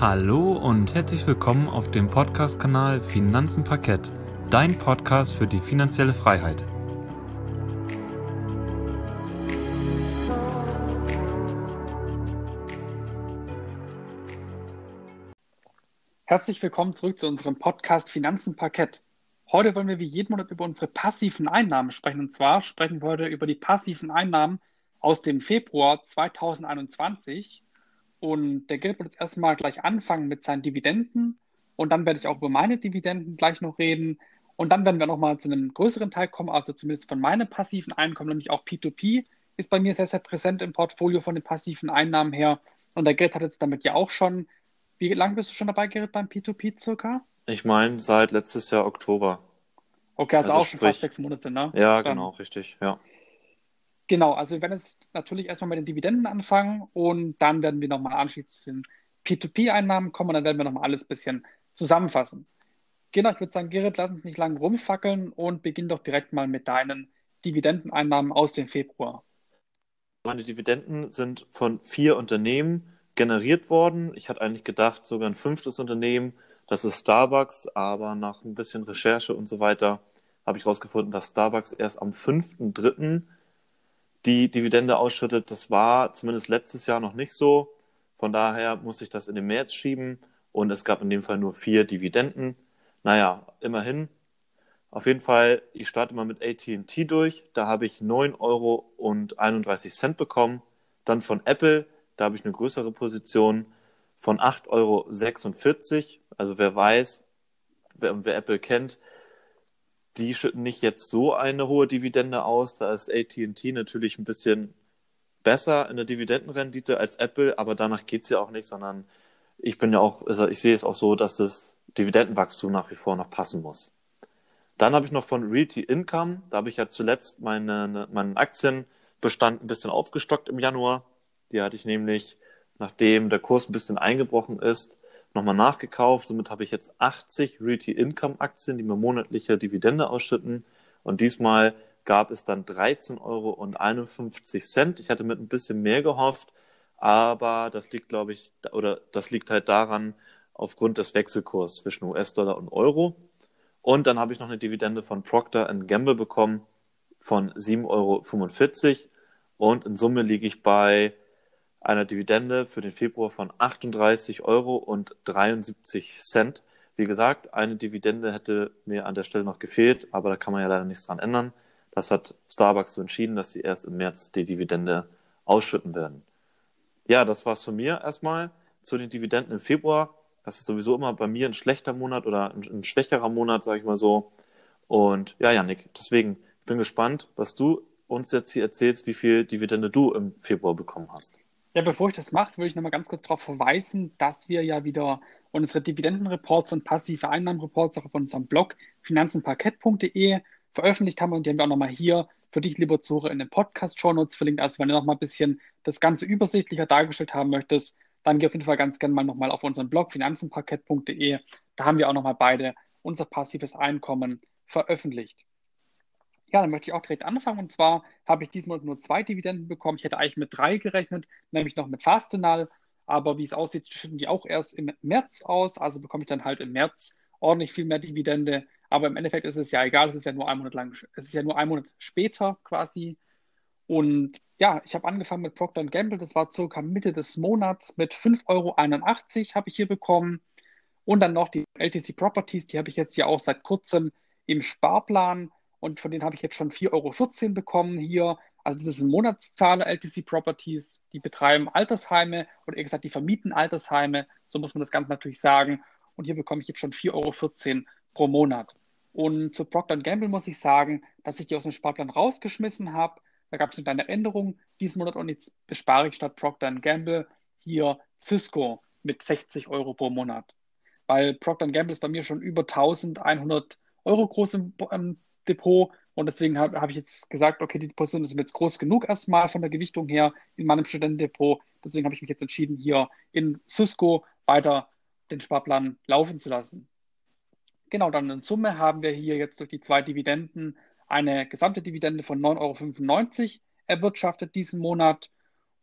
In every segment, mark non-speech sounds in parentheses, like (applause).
Hallo und herzlich willkommen auf dem Podcast-Kanal Finanzen Parkett, dein Podcast für die finanzielle Freiheit. Herzlich willkommen zurück zu unserem Podcast Finanzen Parkett. Heute wollen wir wie jeden Monat über unsere passiven Einnahmen sprechen. Und zwar sprechen wir heute über die passiven Einnahmen aus dem Februar 2021. Und der Geld wird jetzt erstmal gleich anfangen mit seinen Dividenden. Und dann werde ich auch über meine Dividenden gleich noch reden. Und dann werden wir nochmal zu einem größeren Teil kommen, also zumindest von meinem passiven Einkommen, nämlich auch P2P ist bei mir sehr, sehr präsent im Portfolio von den passiven Einnahmen her. Und der Geld hat jetzt damit ja auch schon wie lange bist du schon dabei, Gerrit, beim P2P circa? Ich meine, seit letztes Jahr Oktober. Okay, also, also auch sprich, schon fast sechs Monate, ne? Ja, Dann. genau, richtig, ja. Genau, also wir werden jetzt natürlich erstmal mit den Dividenden anfangen und dann werden wir nochmal anschließend zu den P2P-Einnahmen kommen und dann werden wir nochmal alles ein bisschen zusammenfassen. Genau, ich würde sagen, Gerrit, lass uns nicht lange rumfackeln und beginn doch direkt mal mit deinen Dividendeneinnahmen aus dem Februar. Meine Dividenden sind von vier Unternehmen generiert worden. Ich hatte eigentlich gedacht, sogar ein fünftes Unternehmen, das ist Starbucks, aber nach ein bisschen Recherche und so weiter habe ich herausgefunden, dass Starbucks erst am 5.3. die Dividende ausschüttet. Das war zumindest letztes Jahr noch nicht so. Von daher musste ich das in den März schieben und es gab in dem Fall nur vier Dividenden. Naja, immerhin. Auf jeden Fall, ich starte mal mit ATT durch. Da habe ich 9,31 Euro bekommen. Dann von Apple da habe ich eine größere Position von 8,46 Euro. Also wer weiß, wer, wer Apple kennt, die schütten nicht jetzt so eine hohe Dividende aus. Da ist ATT natürlich ein bisschen besser in der Dividendenrendite als Apple, aber danach geht es ja auch nicht, sondern ich bin ja auch, also ich sehe es auch so, dass das Dividendenwachstum nach wie vor noch passen muss. Dann habe ich noch von Realty Income, da habe ich ja zuletzt meine, meinen Aktienbestand ein bisschen aufgestockt im Januar. Die hatte ich nämlich, nachdem der Kurs ein bisschen eingebrochen ist, nochmal nachgekauft. Somit habe ich jetzt 80 Realty Income Aktien, die mir monatliche Dividende ausschütten. Und diesmal gab es dann 13,51 Euro. Ich hatte mit ein bisschen mehr gehofft, aber das liegt, glaube ich, oder das liegt halt daran, aufgrund des Wechselkurs zwischen US-Dollar und Euro. Und dann habe ich noch eine Dividende von Procter Gamble bekommen von 7,45 Euro. Und in Summe liege ich bei einer Dividende für den Februar von 38,73 Euro Wie gesagt, eine Dividende hätte mir an der Stelle noch gefehlt, aber da kann man ja leider nichts dran ändern. Das hat Starbucks so entschieden, dass sie erst im März die Dividende ausschütten werden. Ja, das war's von mir erstmal zu den Dividenden im Februar. Das ist sowieso immer bei mir ein schlechter Monat oder ein, ein schwächerer Monat, sage ich mal so. Und ja, Janik, deswegen bin gespannt, was du uns jetzt hier erzählst, wie viel Dividende du im Februar bekommen hast. Ja, bevor ich das mache, würde ich nochmal ganz kurz darauf verweisen, dass wir ja wieder unsere Dividendenreports und passive Einnahmenreports auch auf unserem Blog finanzenparkett.de veröffentlicht haben und die haben wir auch nochmal hier für dich, lieber Zuhörer, in den Podcast-Show Notes verlinkt. Also wenn du nochmal ein bisschen das Ganze übersichtlicher dargestellt haben möchtest, dann geh auf jeden Fall ganz gerne mal nochmal auf unseren Blog finanzenparkett.de. Da haben wir auch nochmal beide unser passives Einkommen veröffentlicht. Ja, dann möchte ich auch direkt anfangen. Und zwar habe ich diesmal nur zwei Dividenden bekommen. Ich hätte eigentlich mit drei gerechnet, nämlich noch mit Fastenal. Aber wie es aussieht, schütten die auch erst im März aus. Also bekomme ich dann halt im März ordentlich viel mehr Dividende. Aber im Endeffekt ist es ja egal. Es ist ja nur ein Monat lang, es ist ja nur ein Monat später quasi. Und ja, ich habe angefangen mit Procter Gamble. Das war circa Mitte des Monats mit 5,81 Euro habe ich hier bekommen. Und dann noch die LTC Properties, die habe ich jetzt ja auch seit kurzem im Sparplan und von denen habe ich jetzt schon 4,14 Euro bekommen hier. Also das ist ein Monatszahler LTC Properties, die betreiben Altersheime oder eher gesagt, die vermieten Altersheime, so muss man das Ganze natürlich sagen. Und hier bekomme ich jetzt schon 4,14 Euro pro Monat. Und zu Procter Gamble muss ich sagen, dass ich die aus dem Sparplan rausgeschmissen habe. Da gab es eine kleine Änderung diesen Monat und jetzt bespare ich statt Procter Gamble hier Cisco mit 60 Euro pro Monat. Weil Procter Gamble ist bei mir schon über 1100 Euro groß im, im Depot. Und deswegen habe hab ich jetzt gesagt, okay, die Position ist jetzt groß genug erstmal von der Gewichtung her in meinem Studentendepot. Deswegen habe ich mich jetzt entschieden, hier in Cisco weiter den Sparplan laufen zu lassen. Genau, dann in Summe haben wir hier jetzt durch die zwei Dividenden eine gesamte Dividende von 9,95 Euro erwirtschaftet diesen Monat.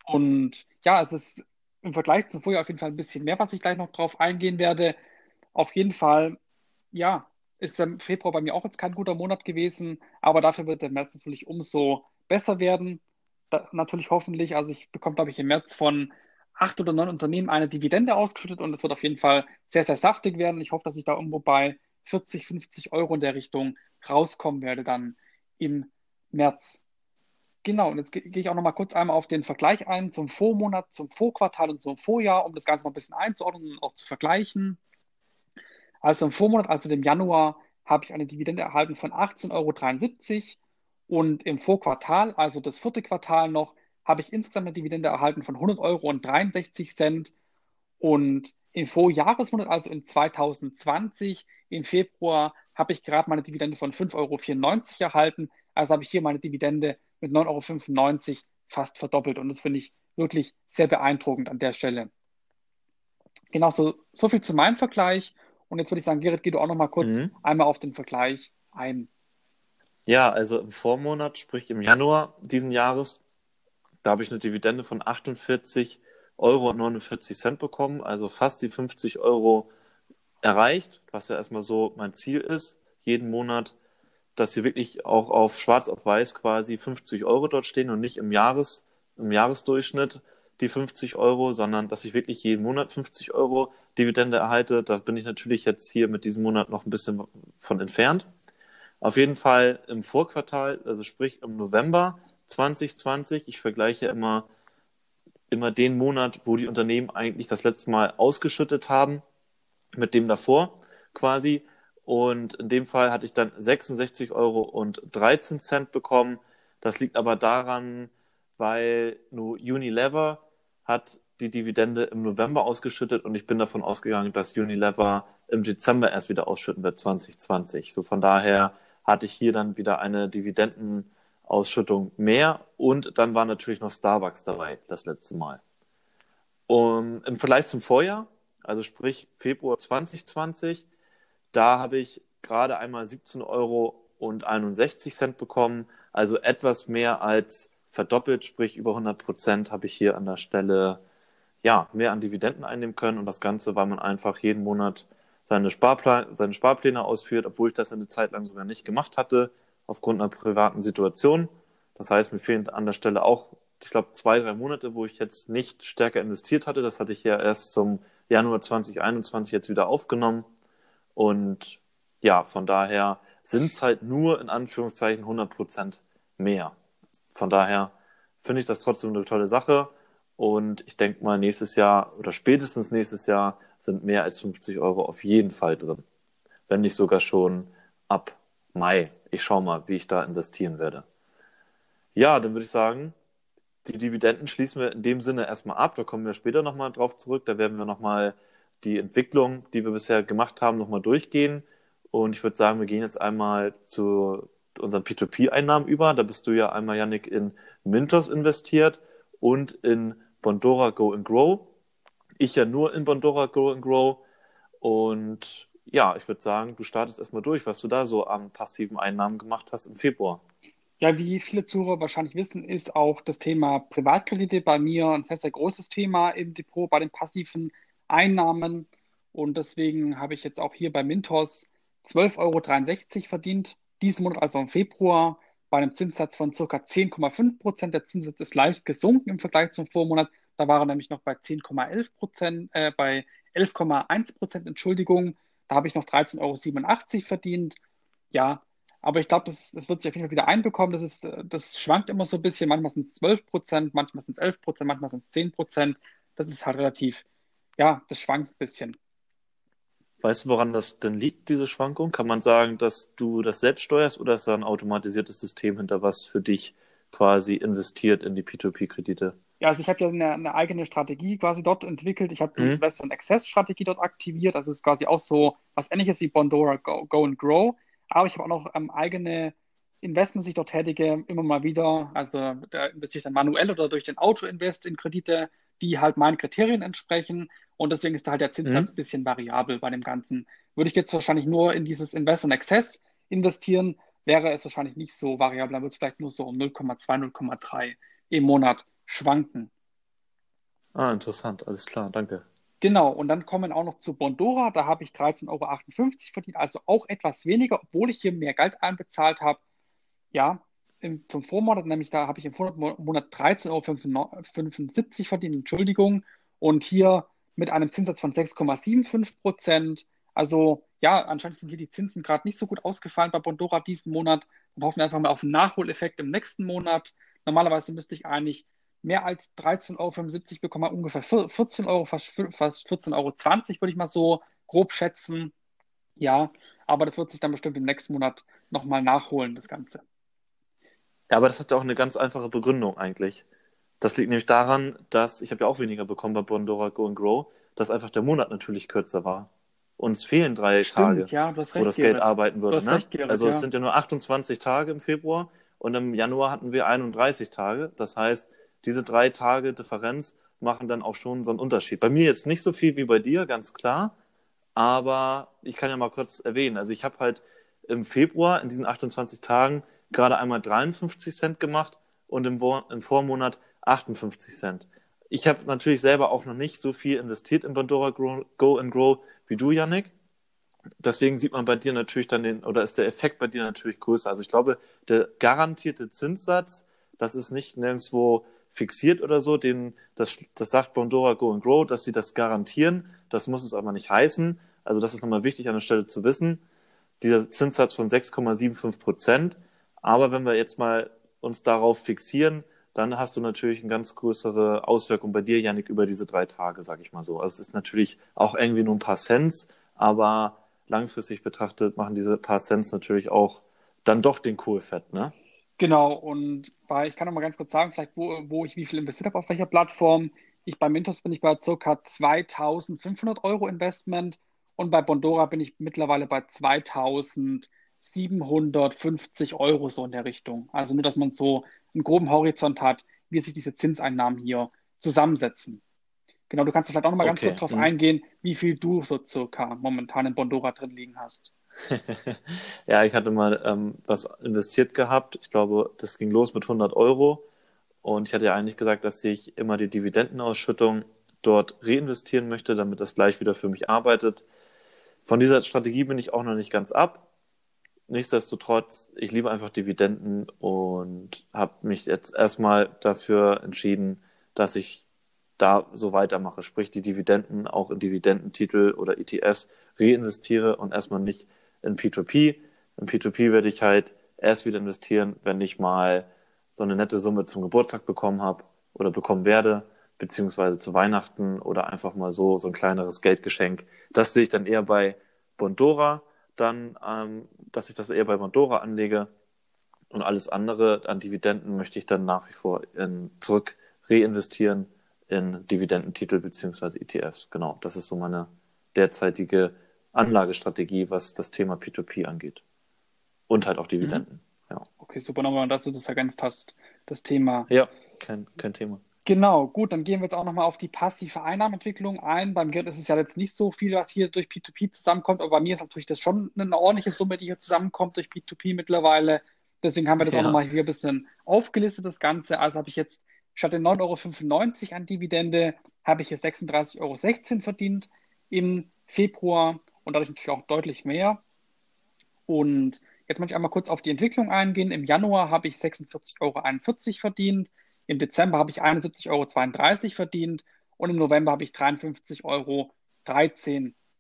Und ja, es ist im Vergleich zum Vorjahr auf jeden Fall ein bisschen mehr, was ich gleich noch drauf eingehen werde. Auf jeden Fall, ja, ist der Februar bei mir auch jetzt kein guter Monat gewesen, aber dafür wird der März natürlich umso besser werden. Da, natürlich hoffentlich, also ich bekomme, glaube ich, im März von acht oder neun Unternehmen eine Dividende ausgeschüttet und es wird auf jeden Fall sehr, sehr saftig werden. Ich hoffe, dass ich da irgendwo bei 40, 50 Euro in der Richtung rauskommen werde dann im März. Genau, und jetzt gehe ich auch noch mal kurz einmal auf den Vergleich ein zum Vormonat, zum Vorquartal und zum Vorjahr, um das Ganze noch ein bisschen einzuordnen und auch zu vergleichen. Also im Vormonat, also dem Januar, habe ich eine Dividende erhalten von 18,73 Euro und im Vorquartal, also das vierte Quartal noch, habe ich insgesamt eine Dividende erhalten von 100 Euro und 63 Cent. Und im Vorjahresmonat, also in 2020, im Februar, habe ich gerade meine Dividende von 5,94 Euro erhalten. Also habe ich hier meine Dividende mit 9,95 Euro fast verdoppelt. Und das finde ich wirklich sehr beeindruckend an der Stelle. Genau, so, so viel zu meinem Vergleich. Und jetzt würde ich sagen, Gerrit, geh du auch noch mal kurz mhm. einmal auf den Vergleich ein. Ja, also im Vormonat, sprich im Januar diesen Jahres, da habe ich eine Dividende von 48,49 Euro bekommen, also fast die 50 Euro erreicht, was ja erstmal so mein Ziel ist, jeden Monat, dass hier wirklich auch auf schwarz auf weiß quasi 50 Euro dort stehen und nicht im Jahres, im Jahresdurchschnitt die 50 Euro, sondern dass ich wirklich jeden Monat 50 Euro Dividende erhalte. Da bin ich natürlich jetzt hier mit diesem Monat noch ein bisschen von entfernt. Auf jeden Fall im Vorquartal, also sprich im November, 2020. Ich vergleiche immer, immer den Monat, wo die Unternehmen eigentlich das letzte Mal ausgeschüttet haben, mit dem davor quasi. Und in dem Fall hatte ich dann 66 Euro und 13 Cent bekommen. Das liegt aber daran, weil nur Unilever hat die Dividende im November ausgeschüttet und ich bin davon ausgegangen, dass Unilever im Dezember erst wieder ausschütten wird, 2020. So von daher hatte ich hier dann wieder eine Dividenden Ausschüttung mehr und dann war natürlich noch Starbucks dabei das letzte Mal. Und im Vergleich zum Vorjahr, also sprich Februar 2020, da habe ich gerade einmal 17 Euro und 61 Cent bekommen, also etwas mehr als verdoppelt, sprich über 100 Prozent habe ich hier an der Stelle ja mehr an Dividenden einnehmen können und das Ganze, weil man einfach jeden Monat seine, Sparplan seine Sparpläne ausführt, obwohl ich das eine Zeit lang sogar nicht gemacht hatte aufgrund einer privaten Situation. Das heißt, mir fehlen an der Stelle auch, ich glaube, zwei, drei Monate, wo ich jetzt nicht stärker investiert hatte. Das hatte ich ja erst zum Januar 2021 jetzt wieder aufgenommen. Und ja, von daher sind es halt nur in Anführungszeichen 100 Prozent mehr. Von daher finde ich das trotzdem eine tolle Sache. Und ich denke mal, nächstes Jahr oder spätestens nächstes Jahr sind mehr als 50 Euro auf jeden Fall drin. Wenn nicht sogar schon ab Mai. Ich schaue mal, wie ich da investieren werde. Ja, dann würde ich sagen, die Dividenden schließen wir in dem Sinne erstmal ab. Da kommen wir später nochmal drauf zurück. Da werden wir nochmal die Entwicklung, die wir bisher gemacht haben, nochmal durchgehen. Und ich würde sagen, wir gehen jetzt einmal zu unseren P2P-Einnahmen über. Da bist du ja einmal, Yannick, in Mintos investiert und in Bondora Go and Grow. Ich ja nur in Bondora Go and Grow. Und ja, ich würde sagen, du startest erstmal durch, was du da so an passiven Einnahmen gemacht hast im Februar. Ja, wie viele Zuhörer wahrscheinlich wissen, ist auch das Thema Privatkredite bei mir ein sehr, sehr großes Thema im Depot bei den passiven Einnahmen. Und deswegen habe ich jetzt auch hier bei Mintos 12,63 Euro verdient, diesen Monat, also im Februar, bei einem Zinssatz von ca. 10,5 Prozent. Der Zinssatz ist leicht gesunken im Vergleich zum Vormonat. Da war er nämlich noch bei 10,11 Prozent, äh, bei 11,1 Prozent, Entschuldigung. Da habe ich noch 13,87 Euro verdient. Ja, aber ich glaube, das, das wird sich auf jeden Fall wieder einbekommen. Das, ist, das schwankt immer so ein bisschen. Manchmal sind es 12 Prozent, manchmal sind es 11 Prozent, manchmal sind es 10 Prozent. Das ist halt relativ, ja, das schwankt ein bisschen. Weißt du, woran das denn liegt, diese Schwankung? Kann man sagen, dass du das selbst steuerst oder ist da ein automatisiertes System hinter, was für dich quasi investiert in die P2P-Kredite? Ja, also ich habe ja eine, eine, eigene Strategie quasi dort entwickelt. Ich habe die mhm. Invest and Access Strategie dort aktiviert. Das ist quasi auch so was ähnliches wie Bondora Go, Go and Grow. Aber ich habe auch noch ähm, eigene Investments, die ich dort tätige, immer mal wieder. Also da investiere ich dann manuell oder durch den Auto-Invest in Kredite, die halt meinen Kriterien entsprechen. Und deswegen ist da halt der Zinssatz mhm. ein bisschen variabel bei dem Ganzen. Würde ich jetzt wahrscheinlich nur in dieses Invest and Access investieren, wäre es wahrscheinlich nicht so variabel. Dann wird es vielleicht nur so um 0,2, 0,3 im Monat schwanken. Ah, interessant, alles klar, danke. Genau, und dann kommen auch noch zu Bondora, da habe ich 13,58 Euro verdient, also auch etwas weniger, obwohl ich hier mehr Geld einbezahlt habe. Ja, im, zum Vormonat, nämlich da habe ich im Vormonat 13,75 Euro verdient, Entschuldigung, und hier mit einem Zinssatz von 6,75 Prozent. Also ja, anscheinend sind hier die Zinsen gerade nicht so gut ausgefallen bei Bondora diesen Monat und hoffen einfach mal auf einen Nachholeffekt im nächsten Monat. Normalerweise müsste ich eigentlich mehr als 13,75 Euro bekommen, ungefähr 14 Euro, fast 14,20 Euro, würde ich mal so grob schätzen. Ja, aber das wird sich dann bestimmt im nächsten Monat nochmal nachholen, das Ganze. Ja, aber das hat ja auch eine ganz einfache Begründung eigentlich. Das liegt nämlich daran, dass ich habe ja auch weniger bekommen bei Bondora Go and Grow, dass einfach der Monat natürlich kürzer war. Uns fehlen drei Stimmt, Tage, ja, wo das Gerrit. Geld arbeiten würde. Ne? Recht, Gerrit, also ja. es sind ja nur 28 Tage im Februar und im Januar hatten wir 31 Tage. Das heißt, diese drei Tage Differenz machen dann auch schon so einen Unterschied. Bei mir jetzt nicht so viel wie bei dir, ganz klar. Aber ich kann ja mal kurz erwähnen. Also ich habe halt im Februar in diesen 28 Tagen gerade einmal 53 Cent gemacht und im, im Vormonat 58 Cent. Ich habe natürlich selber auch noch nicht so viel investiert in Pandora Go and Grow wie du, Yannick. Deswegen sieht man bei dir natürlich dann den, oder ist der Effekt bei dir natürlich größer. Also ich glaube, der garantierte Zinssatz, das ist nicht nirgendwo fixiert oder so, den, das, das sagt Bondora Go and Grow, dass sie das garantieren. Das muss es aber nicht heißen. Also das ist nochmal wichtig an der Stelle zu wissen. Dieser Zinssatz von 6,75 Prozent. Aber wenn wir jetzt mal uns darauf fixieren, dann hast du natürlich eine ganz größere Auswirkung bei dir, Janik, über diese drei Tage, sag ich mal so. Also es ist natürlich auch irgendwie nur ein paar Cents, aber langfristig betrachtet machen diese paar Cents natürlich auch dann doch den Kohlfett, ne? Genau, und bei, ich kann noch mal ganz kurz sagen, vielleicht wo, wo ich wie viel investiert habe, auf welcher Plattform. Ich bei Mintos bin ich bei ca. 2500 Euro Investment und bei Bondora bin ich mittlerweile bei 2750 Euro so in der Richtung. Also nur, dass man so einen groben Horizont hat, wie sich diese Zinseinnahmen hier zusammensetzen. Genau, du kannst vielleicht auch noch mal ganz kurz darauf mhm. eingehen, wie viel du so circa momentan in Bondora drin liegen hast. (laughs) ja, ich hatte mal ähm, was investiert gehabt. Ich glaube, das ging los mit 100 Euro. Und ich hatte ja eigentlich gesagt, dass ich immer die Dividendenausschüttung dort reinvestieren möchte, damit das gleich wieder für mich arbeitet. Von dieser Strategie bin ich auch noch nicht ganz ab. Nichtsdestotrotz, ich liebe einfach Dividenden und habe mich jetzt erstmal dafür entschieden, dass ich da so weitermache, sprich die Dividenden auch in Dividendentitel oder ETFs reinvestiere und erstmal nicht in P2P. In P2P werde ich halt erst wieder investieren, wenn ich mal so eine nette Summe zum Geburtstag bekommen habe oder bekommen werde, beziehungsweise zu Weihnachten oder einfach mal so, so ein kleineres Geldgeschenk. Das sehe ich dann eher bei Bondora, dann, ähm, dass ich das eher bei Bondora anlege und alles andere an Dividenden möchte ich dann nach wie vor in, zurück reinvestieren in Dividendentitel beziehungsweise ETFs. Genau, das ist so meine derzeitige Anlagestrategie, was das Thema P2P angeht. Und halt auch Dividenden. Mhm. Ja. Okay, super nochmal, dass du das ergänzt hast, das Thema. Ja, kein, kein Thema. Genau, gut, dann gehen wir jetzt auch nochmal auf die passive Einnahmenentwicklung ein. Beim Geld ist es ja jetzt nicht so viel, was hier durch P2P zusammenkommt, aber bei mir ist natürlich das schon eine ordentliche Summe, die hier zusammenkommt durch P2P mittlerweile. Deswegen haben wir das ja. auch nochmal hier ein bisschen aufgelistet, das Ganze. Also habe ich jetzt statt den 9,95 Euro an Dividende, habe ich hier 36,16 Euro verdient im Februar und dadurch natürlich auch deutlich mehr. Und jetzt möchte ich einmal kurz auf die Entwicklung eingehen. Im Januar habe ich 46,41 Euro verdient, im Dezember habe ich 71,32 Euro verdient und im November habe ich 53,13 Euro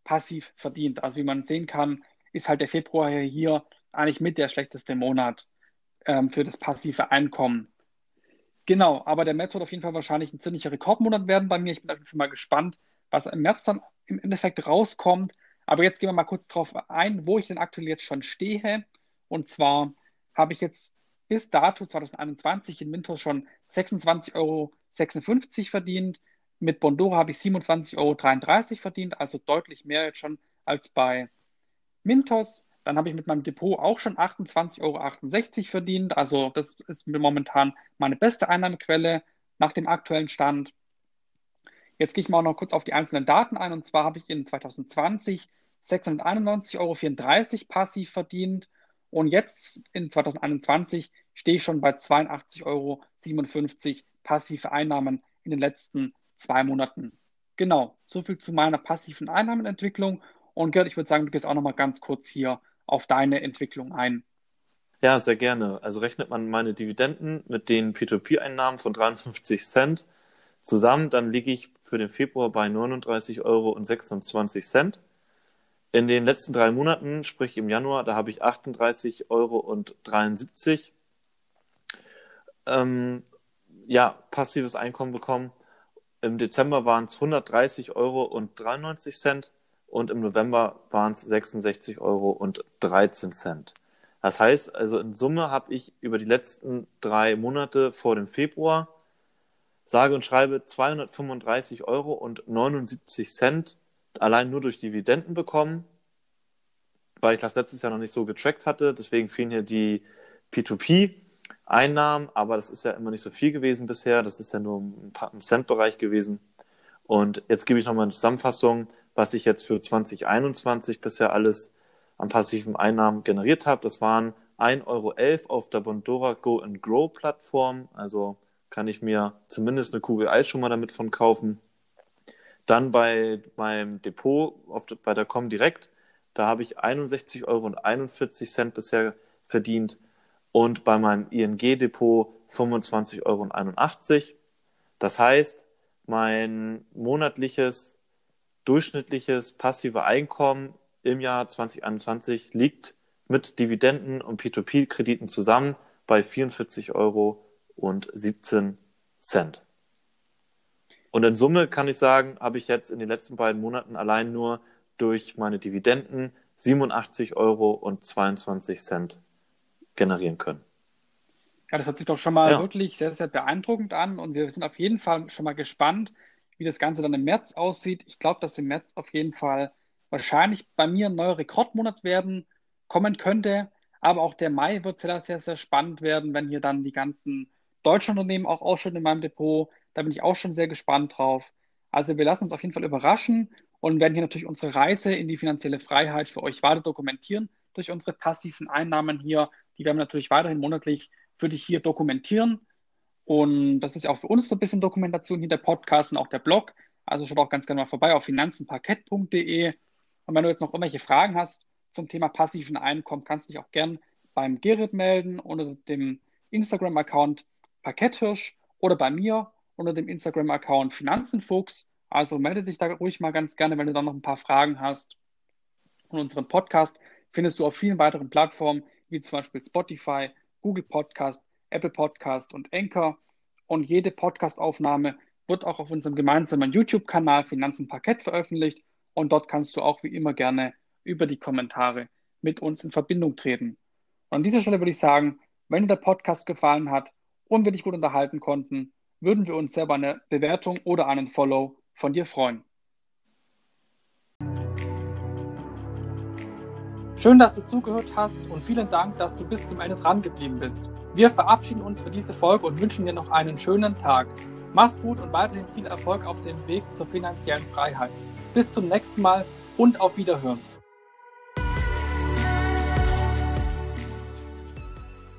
passiv verdient. Also wie man sehen kann, ist halt der Februar hier eigentlich mit der schlechteste Monat ähm, für das passive Einkommen. Genau, aber der März wird auf jeden Fall wahrscheinlich ein ziemlicher Rekordmonat werden bei mir. Ich bin auf jeden Fall mal gespannt, was im März dann im Endeffekt rauskommt. Aber jetzt gehen wir mal kurz darauf ein, wo ich denn aktuell jetzt schon stehe. Und zwar habe ich jetzt bis dato 2021 in Mintos schon 26,56 Euro verdient. Mit Bondora habe ich 27,33 Euro verdient, also deutlich mehr jetzt schon als bei Mintos. Dann habe ich mit meinem Depot auch schon 28,68 Euro verdient. Also das ist momentan meine beste Einnahmequelle nach dem aktuellen Stand. Jetzt gehe ich mal noch kurz auf die einzelnen Daten ein. Und zwar habe ich in 2020 691,34 Euro passiv verdient. Und jetzt in 2021 stehe ich schon bei 82,57 Euro passive Einnahmen in den letzten zwei Monaten. Genau, so viel zu meiner passiven Einnahmenentwicklung. Und Gerd, ich würde sagen, du gehst auch nochmal ganz kurz hier auf deine Entwicklung ein. Ja, sehr gerne. Also rechnet man meine Dividenden mit den P2P-Einnahmen von 53 Cent zusammen, dann liege ich für den Februar bei 39,26 Euro. In den letzten drei Monaten, sprich im Januar, da habe ich 38,73 Euro ähm, ja, passives Einkommen bekommen. Im Dezember waren es 130,93 Euro und im November waren es 66,13 Euro. Das heißt, also in Summe habe ich über die letzten drei Monate vor dem Februar sage und schreibe 235,79 Euro allein nur durch Dividenden bekommen, weil ich das letztes Jahr noch nicht so getrackt hatte. Deswegen fehlen hier die P2P-Einnahmen, aber das ist ja immer nicht so viel gewesen bisher. Das ist ja nur ein Cent-Bereich gewesen. Und jetzt gebe ich nochmal eine Zusammenfassung, was ich jetzt für 2021 bisher alles an passiven Einnahmen generiert habe. Das waren 1,11 Euro auf der Bondora Go and Grow Plattform. Also kann ich mir zumindest eine Kugel Eis schon mal damit von kaufen. Dann bei meinem Depot auf, bei der Comdirect, da habe ich 61,41 Euro bisher verdient und bei meinem ING-Depot 25,81 Euro. Das heißt, mein monatliches durchschnittliches passive Einkommen im Jahr 2021 liegt mit Dividenden und P2P-Krediten zusammen bei 44,17 Euro. Und in Summe kann ich sagen, habe ich jetzt in den letzten beiden Monaten allein nur durch meine Dividenden 87,22 Euro generieren können. Ja, das hört sich doch schon mal ja. wirklich sehr, sehr beeindruckend an und wir sind auf jeden Fall schon mal gespannt, wie das Ganze dann im März aussieht. Ich glaube, dass im März auf jeden Fall wahrscheinlich bei mir ein neuer Rekordmonat werden, kommen könnte. Aber auch der Mai wird sehr, sehr, sehr spannend werden, wenn hier dann die ganzen deutschen Unternehmen auch ausschütten in meinem Depot. Da bin ich auch schon sehr gespannt drauf. Also wir lassen uns auf jeden Fall überraschen und werden hier natürlich unsere Reise in die finanzielle Freiheit für euch weiter dokumentieren durch unsere passiven Einnahmen hier. Die werden wir natürlich weiterhin monatlich für dich hier dokumentieren. Und das ist ja auch für uns so ein bisschen Dokumentation hier der Podcast und auch der Blog. Also schaut auch ganz gerne mal vorbei auf finanzenparkett.de. Und wenn du jetzt noch irgendwelche Fragen hast zum Thema passiven Einkommen, kannst du dich auch gern beim Gerrit melden unter dem Instagram-Account Parketthirsch oder bei mir unter dem Instagram-Account Finanzenfuchs. Also melde dich da ruhig mal ganz gerne, wenn du da noch ein paar Fragen hast. Und unseren Podcast findest du auf vielen weiteren Plattformen, wie zum Beispiel Spotify, Google Podcast, Apple Podcast und Anchor. Und jede Podcastaufnahme wird auch auf unserem gemeinsamen YouTube-Kanal Finanzen Parkett veröffentlicht. Und dort kannst du auch wie immer gerne über die Kommentare mit uns in Verbindung treten. Und an dieser Stelle würde ich sagen, wenn dir der Podcast gefallen hat und wir dich gut unterhalten konnten, würden wir uns sehr über eine Bewertung oder einen Follow von dir freuen. Schön, dass du zugehört hast und vielen Dank, dass du bis zum Ende dran geblieben bist. Wir verabschieden uns für diese Folge und wünschen dir noch einen schönen Tag. Mach's gut und weiterhin viel Erfolg auf dem Weg zur finanziellen Freiheit. Bis zum nächsten Mal und auf Wiederhören.